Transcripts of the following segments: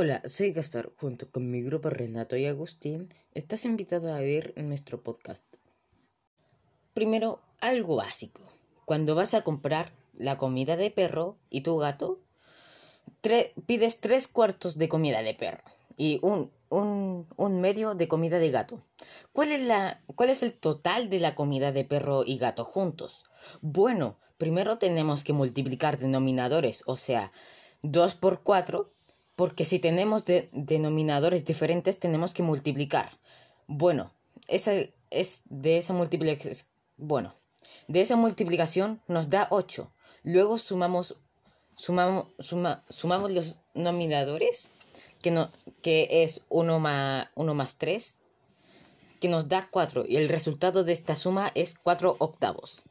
Hola, soy Gaspar. Junto con mi grupo Renato y Agustín, estás invitado a ver nuestro podcast. Primero, algo básico. Cuando vas a comprar la comida de perro y tu gato, pides tres cuartos de comida de perro y un, un, medio de comida de gato. ¿Cuál es, la, ¿Cuál es el total de la comida de perro y gato juntos? Bueno, primero tenemos que multiplicar denominadores, o sea, 2 por 4 porque si tenemos denominadores diferentes tenemos que multiplicar. Bueno, esa es de esa multiplicación, bueno, de esa multiplicación nos da 8. Luego sumamos sumamos sumamos los denominadores que no que es 1 más 1 más 3 que nos da 4 y el resultado de esta suma es 4 octavos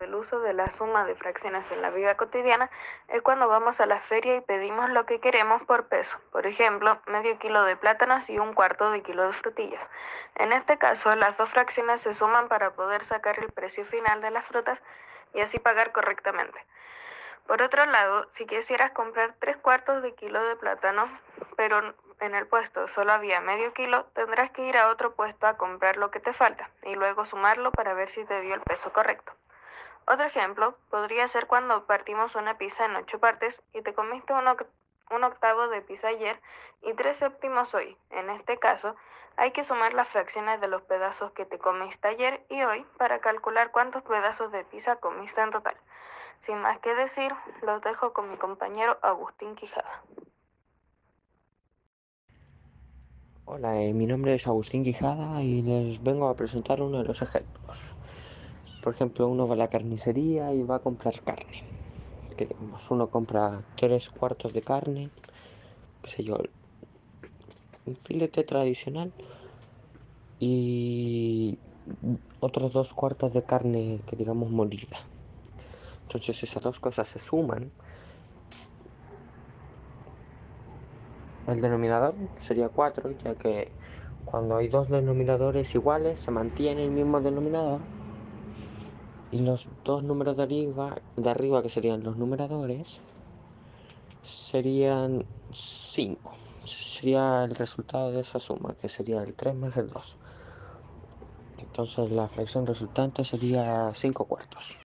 el uso de la suma de fracciones en la vida cotidiana es cuando vamos a la feria y pedimos lo que queremos por peso. Por ejemplo, medio kilo de plátanos y un cuarto de kilo de frutillas. En este caso, las dos fracciones se suman para poder sacar el precio final de las frutas y así pagar correctamente. Por otro lado, si quisieras comprar tres cuartos de kilo de plátano, pero en el puesto solo había medio kilo, tendrás que ir a otro puesto a comprar lo que te falta y luego sumarlo para ver si te dio el peso correcto. Otro ejemplo podría ser cuando partimos una pizza en ocho partes y te comiste un, octavo de pizza ayer y tres séptimos hoy. En este caso, hay que sumar las fracciones de los pedazos que te comiste ayer y hoy para calcular cuántos pedazos de pizza comiste en total. Sin más que decir, los dejo con mi compañero Agustín Quijada. Hola, eh, mi nombre es Agustín Quijada y les vengo a presentar uno de los ejemplos. Por ejemplo, uno va a la carnicería y va a comprar carne. uno compra tres cuartos de carne, qué sé yo, un filete tradicional y otros dos cuartos de carne que digamos molida. Entonces esas dos cosas se suman. El denominador sería 4, ya que cuando hay dos denominadores iguales se mantiene el mismo denominador y los dos números de arriba, de arriba que serían los numeradores, serían 5. Sería el resultado de esa suma, que sería el 3 más el 2. Entonces la fracción resultante sería 5 cuartos.